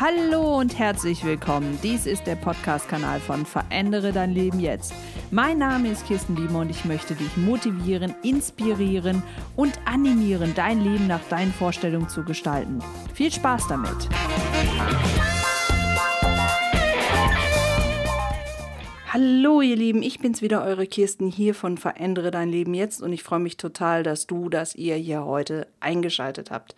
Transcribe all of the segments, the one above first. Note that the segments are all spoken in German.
Hallo und herzlich willkommen. Dies ist der Podcast-Kanal von Verändere dein Leben jetzt. Mein Name ist Kirsten Biemer und ich möchte dich motivieren, inspirieren und animieren, dein Leben nach deinen Vorstellungen zu gestalten. Viel Spaß damit! Hallo ihr Lieben, ich bin's wieder, eure Kirsten hier von Verändere dein Leben jetzt und ich freue mich total, dass du, dass ihr hier heute eingeschaltet habt.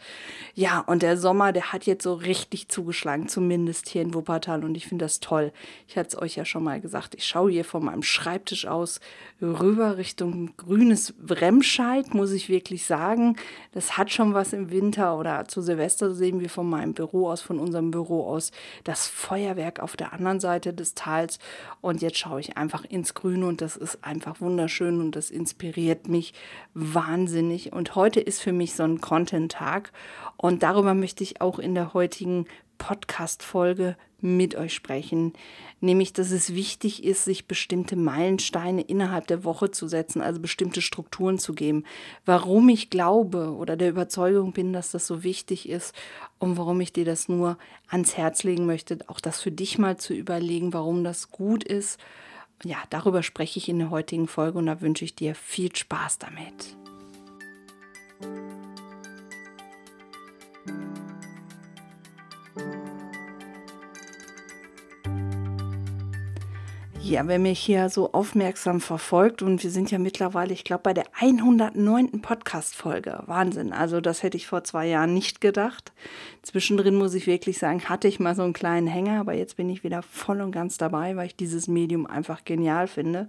Ja, und der Sommer, der hat jetzt so richtig zugeschlagen, zumindest hier in Wuppertal und ich finde das toll. Ich hatte es euch ja schon mal gesagt, ich schaue hier von meinem Schreibtisch aus rüber Richtung grünes Remscheid, muss ich wirklich sagen. Das hat schon was im Winter oder zu Silvester sehen wir von meinem Büro aus, von unserem Büro aus, das Feuerwerk auf der anderen Seite des Tals und jetzt schaue ich einfach ins Grüne und das ist einfach wunderschön und das inspiriert mich wahnsinnig. Und heute ist für mich so ein Content-Tag und darüber möchte ich auch in der heutigen Podcast-Folge mit euch sprechen, nämlich dass es wichtig ist, sich bestimmte Meilensteine innerhalb der Woche zu setzen, also bestimmte Strukturen zu geben. Warum ich glaube oder der Überzeugung bin, dass das so wichtig ist und warum ich dir das nur ans Herz legen möchte, auch das für dich mal zu überlegen, warum das gut ist. Ja, darüber spreche ich in der heutigen Folge und da wünsche ich dir viel Spaß damit. Ja, wer mich hier so aufmerksam verfolgt und wir sind ja mittlerweile, ich glaube, bei der 109. Podcast-Folge. Wahnsinn. Also, das hätte ich vor zwei Jahren nicht gedacht. Zwischendrin muss ich wirklich sagen, hatte ich mal so einen kleinen Hänger, aber jetzt bin ich wieder voll und ganz dabei, weil ich dieses Medium einfach genial finde.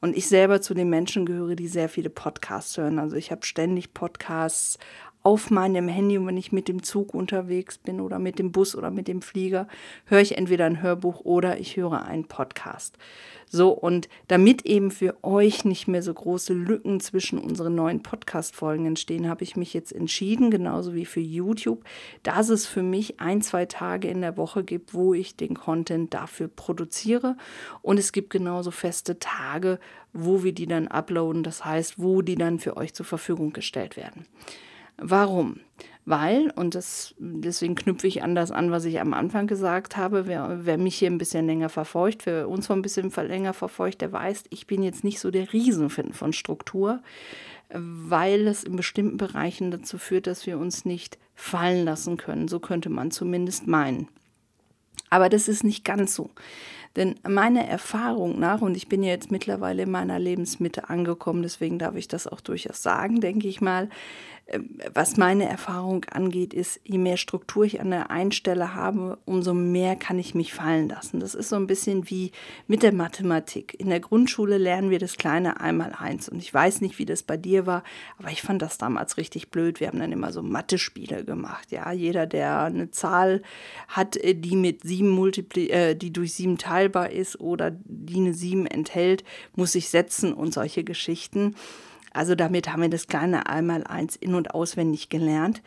Und ich selber zu den Menschen gehöre, die sehr viele Podcasts hören. Also, ich habe ständig Podcasts auf meinem Handy und wenn ich mit dem Zug unterwegs bin oder mit dem Bus oder mit dem Flieger, höre ich entweder ein Hörbuch oder ich höre einen Podcast. So, und damit eben für euch nicht mehr so große Lücken zwischen unseren neuen Podcast-Folgen entstehen, habe ich mich jetzt entschieden, genauso wie für YouTube, dass es für mich ein, zwei Tage in der Woche gibt, wo ich den Content dafür produziere. Und es gibt genauso feste Tage, wo wir die dann uploaden, das heißt, wo die dann für euch zur Verfügung gestellt werden. Warum? Weil, und das, deswegen knüpfe ich an das an, was ich am Anfang gesagt habe, wer, wer mich hier ein bisschen länger verfolgt, wer uns ein bisschen länger verfolgt, der weiß, ich bin jetzt nicht so der Riesenfan von Struktur, weil es in bestimmten Bereichen dazu führt, dass wir uns nicht fallen lassen können. So könnte man zumindest meinen. Aber das ist nicht ganz so. Denn meiner Erfahrung nach, und ich bin ja jetzt mittlerweile in meiner Lebensmitte angekommen, deswegen darf ich das auch durchaus sagen, denke ich mal, was meine Erfahrung angeht, ist, je mehr Struktur ich an der einen Stelle habe, umso mehr kann ich mich fallen lassen. Das ist so ein bisschen wie mit der Mathematik. In der Grundschule lernen wir das kleine Einmaleins. Und ich weiß nicht, wie das bei dir war, aber ich fand das damals richtig blöd. Wir haben dann immer so Mathe-Spiele gemacht. Ja, jeder, der eine Zahl hat, äh, die mit sieben multipli äh, die durch sieben teilbar ist oder die eine sieben enthält, muss sich setzen und solche Geschichten. Also damit haben wir das kleine Einmaleins in- und auswendig gelernt.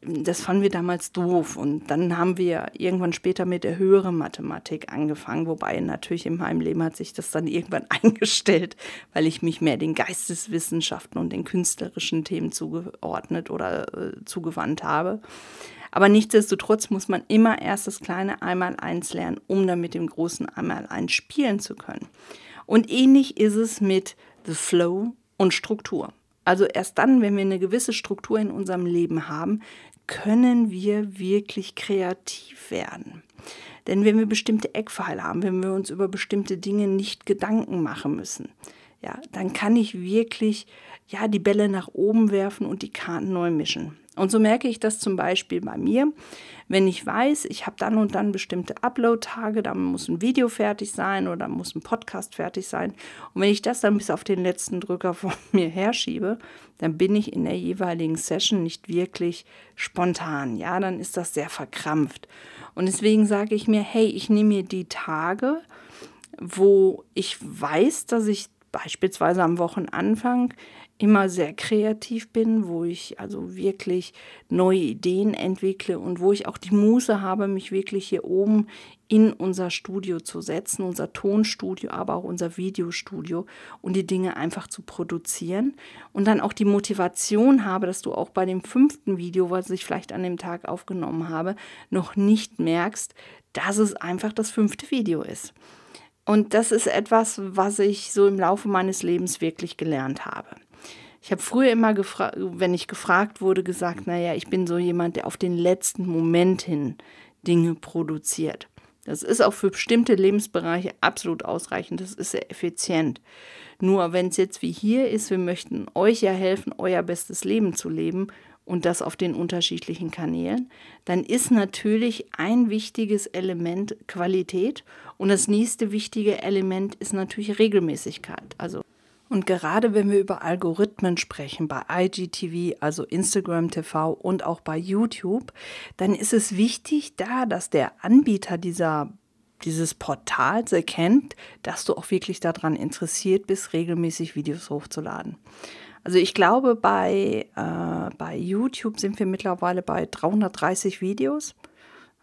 Das fanden wir damals doof und dann haben wir irgendwann später mit der höheren Mathematik angefangen, wobei natürlich in meinem Leben hat sich das dann irgendwann eingestellt, weil ich mich mehr den Geisteswissenschaften und den künstlerischen Themen zugeordnet oder äh, zugewandt habe. Aber nichtsdestotrotz muss man immer erst das kleine Einmaleins lernen, um dann mit dem großen Einmaleins spielen zu können. Und ähnlich ist es mit The Flow und Struktur. Also erst dann, wenn wir eine gewisse Struktur in unserem Leben haben, können wir wirklich kreativ werden. Denn wenn wir bestimmte Eckpfeile haben, wenn wir uns über bestimmte Dinge nicht Gedanken machen müssen, ja, dann kann ich wirklich ja, die Bälle nach oben werfen und die Karten neu mischen. Und so merke ich das zum Beispiel bei mir, wenn ich weiß, ich habe dann und dann bestimmte Upload-Tage, da muss ein Video fertig sein oder muss ein Podcast fertig sein. Und wenn ich das dann bis auf den letzten Drücker vor mir herschiebe, dann bin ich in der jeweiligen Session nicht wirklich spontan. Ja, dann ist das sehr verkrampft. Und deswegen sage ich mir, hey, ich nehme mir die Tage, wo ich weiß, dass ich beispielsweise am Wochenanfang immer sehr kreativ bin, wo ich also wirklich neue Ideen entwickle und wo ich auch die Muße habe, mich wirklich hier oben in unser Studio zu setzen, unser Tonstudio, aber auch unser Videostudio und die Dinge einfach zu produzieren und dann auch die Motivation habe, dass du auch bei dem fünften Video, was ich vielleicht an dem Tag aufgenommen habe, noch nicht merkst, dass es einfach das fünfte Video ist. Und das ist etwas, was ich so im Laufe meines Lebens wirklich gelernt habe. Ich habe früher immer wenn ich gefragt wurde, gesagt, naja, ich bin so jemand, der auf den letzten Moment hin Dinge produziert. Das ist auch für bestimmte Lebensbereiche absolut ausreichend. Das ist sehr effizient. Nur wenn es jetzt wie hier ist, wir möchten euch ja helfen, euer bestes Leben zu leben und das auf den unterschiedlichen Kanälen, dann ist natürlich ein wichtiges Element Qualität und das nächste wichtige Element ist natürlich Regelmäßigkeit. Also und gerade wenn wir über Algorithmen sprechen, bei IGTV, also Instagram TV und auch bei YouTube, dann ist es wichtig da, dass der Anbieter dieser dieses Portals erkennt, dass du auch wirklich daran interessiert bist, regelmäßig Videos hochzuladen. Also ich glaube, bei, äh, bei YouTube sind wir mittlerweile bei 330 Videos.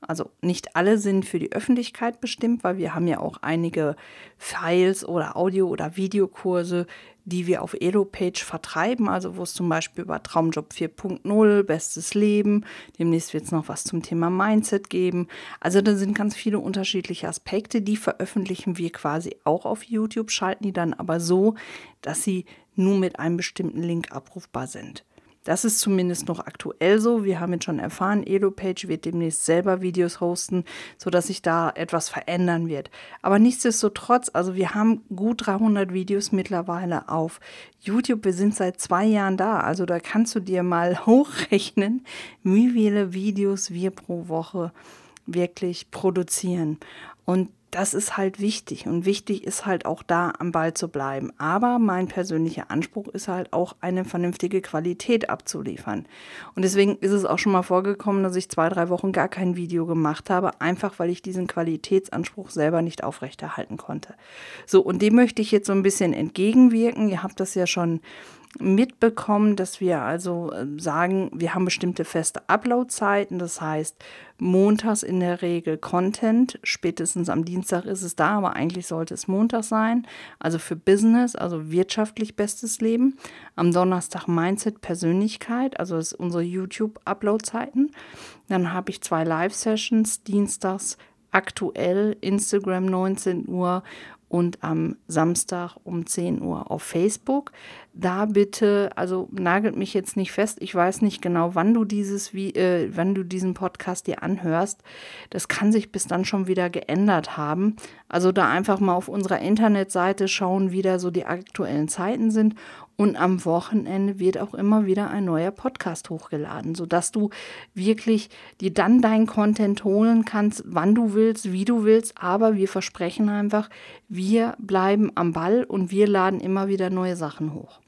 Also nicht alle sind für die Öffentlichkeit bestimmt, weil wir haben ja auch einige Files oder Audio- oder Videokurse, die wir auf EloPage vertreiben, also wo es zum Beispiel über Traumjob 4.0, bestes Leben, demnächst wird es noch was zum Thema Mindset geben. Also da sind ganz viele unterschiedliche Aspekte, die veröffentlichen wir quasi auch auf YouTube, schalten die dann aber so, dass sie nur mit einem bestimmten Link abrufbar sind. Das ist zumindest noch aktuell so. Wir haben jetzt schon erfahren, EloPage wird demnächst selber Videos hosten, sodass sich da etwas verändern wird. Aber nichtsdestotrotz, also wir haben gut 300 Videos mittlerweile auf YouTube. Wir sind seit zwei Jahren da. Also da kannst du dir mal hochrechnen, wie viele Videos wir pro Woche wirklich produzieren. Und das ist halt wichtig und wichtig ist halt auch da am Ball zu bleiben. Aber mein persönlicher Anspruch ist halt auch eine vernünftige Qualität abzuliefern. Und deswegen ist es auch schon mal vorgekommen, dass ich zwei, drei Wochen gar kein Video gemacht habe, einfach weil ich diesen Qualitätsanspruch selber nicht aufrechterhalten konnte. So, und dem möchte ich jetzt so ein bisschen entgegenwirken. Ihr habt das ja schon mitbekommen, dass wir also ähm, sagen, wir haben bestimmte feste Upload-Zeiten. Das heißt, montags in der Regel Content, spätestens am Dienstag ist es da, aber eigentlich sollte es Montag sein. Also für Business, also wirtschaftlich bestes Leben. Am Donnerstag Mindset, Persönlichkeit, also ist unsere YouTube-Upload-Zeiten. Dann habe ich zwei Live-Sessions, dienstags aktuell Instagram 19 Uhr und am Samstag um 10 Uhr auf Facebook. Da bitte, also nagelt mich jetzt nicht fest, ich weiß nicht genau, wann du dieses, wie, äh, wann du diesen Podcast dir anhörst. Das kann sich bis dann schon wieder geändert haben. Also da einfach mal auf unserer Internetseite schauen, wie da so die aktuellen Zeiten sind und am Wochenende wird auch immer wieder ein neuer Podcast hochgeladen, sodass du wirklich dir dann deinen Content holen kannst, wann du willst, wie du willst. Aber wir versprechen einfach, wir bleiben am Ball und wir laden immer wieder neue Sachen hoch.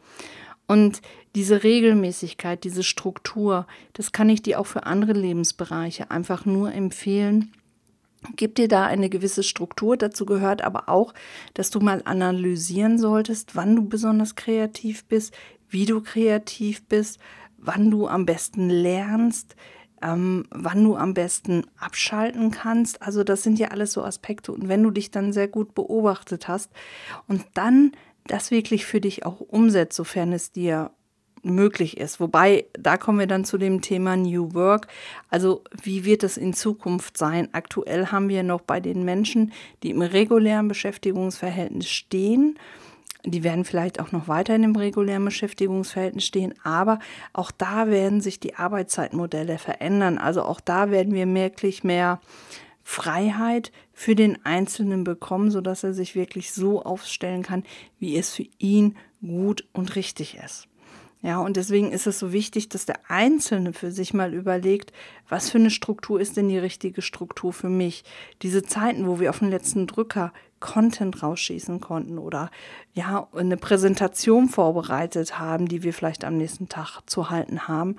Und diese Regelmäßigkeit, diese Struktur, das kann ich dir auch für andere Lebensbereiche einfach nur empfehlen Gib dir da eine gewisse Struktur. Dazu gehört aber auch, dass du mal analysieren solltest, wann du besonders kreativ bist, wie du kreativ bist, wann du am besten lernst, ähm, wann du am besten abschalten kannst. Also das sind ja alles so Aspekte. Und wenn du dich dann sehr gut beobachtet hast und dann das wirklich für dich auch umsetzt, sofern es dir möglich ist. Wobei, da kommen wir dann zu dem Thema New Work. Also wie wird es in Zukunft sein? Aktuell haben wir noch bei den Menschen, die im regulären Beschäftigungsverhältnis stehen, die werden vielleicht auch noch weiter in dem regulären Beschäftigungsverhältnis stehen, aber auch da werden sich die Arbeitszeitmodelle verändern. Also auch da werden wir merklich mehr Freiheit für den Einzelnen bekommen, sodass er sich wirklich so aufstellen kann, wie es für ihn gut und richtig ist. Ja, und deswegen ist es so wichtig, dass der Einzelne für sich mal überlegt, was für eine Struktur ist denn die richtige Struktur für mich? Diese Zeiten, wo wir auf den letzten Drücker Content rausschießen konnten oder ja, eine Präsentation vorbereitet haben, die wir vielleicht am nächsten Tag zu halten haben,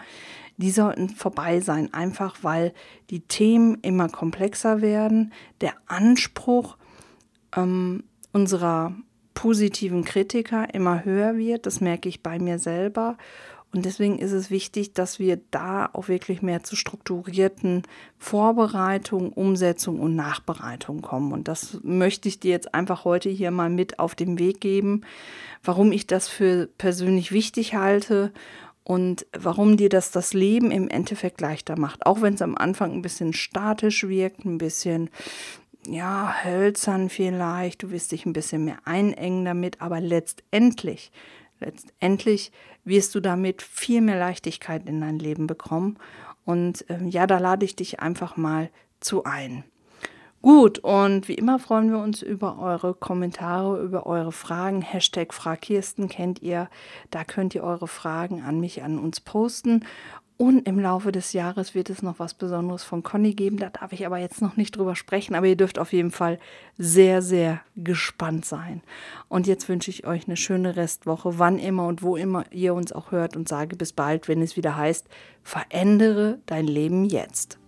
die sollten vorbei sein, einfach weil die Themen immer komplexer werden, der Anspruch ähm, unserer positiven Kritiker immer höher wird. Das merke ich bei mir selber. Und deswegen ist es wichtig, dass wir da auch wirklich mehr zu strukturierten Vorbereitung, Umsetzung und Nachbereitung kommen. Und das möchte ich dir jetzt einfach heute hier mal mit auf den Weg geben, warum ich das für persönlich wichtig halte und warum dir das das Leben im Endeffekt leichter macht. Auch wenn es am Anfang ein bisschen statisch wirkt, ein bisschen ja, hölzern vielleicht, du wirst dich ein bisschen mehr einengen damit, aber letztendlich, letztendlich wirst du damit viel mehr Leichtigkeit in dein Leben bekommen. Und ähm, ja, da lade ich dich einfach mal zu ein. Gut, und wie immer freuen wir uns über eure Kommentare, über eure Fragen. Hashtag Fragkirsten kennt ihr. Da könnt ihr eure Fragen an mich, an uns posten. Und im Laufe des Jahres wird es noch was Besonderes von Conny geben. Da darf ich aber jetzt noch nicht drüber sprechen. Aber ihr dürft auf jeden Fall sehr, sehr gespannt sein. Und jetzt wünsche ich euch eine schöne Restwoche, wann immer und wo immer ihr uns auch hört. Und sage bis bald, wenn es wieder heißt, verändere dein Leben jetzt.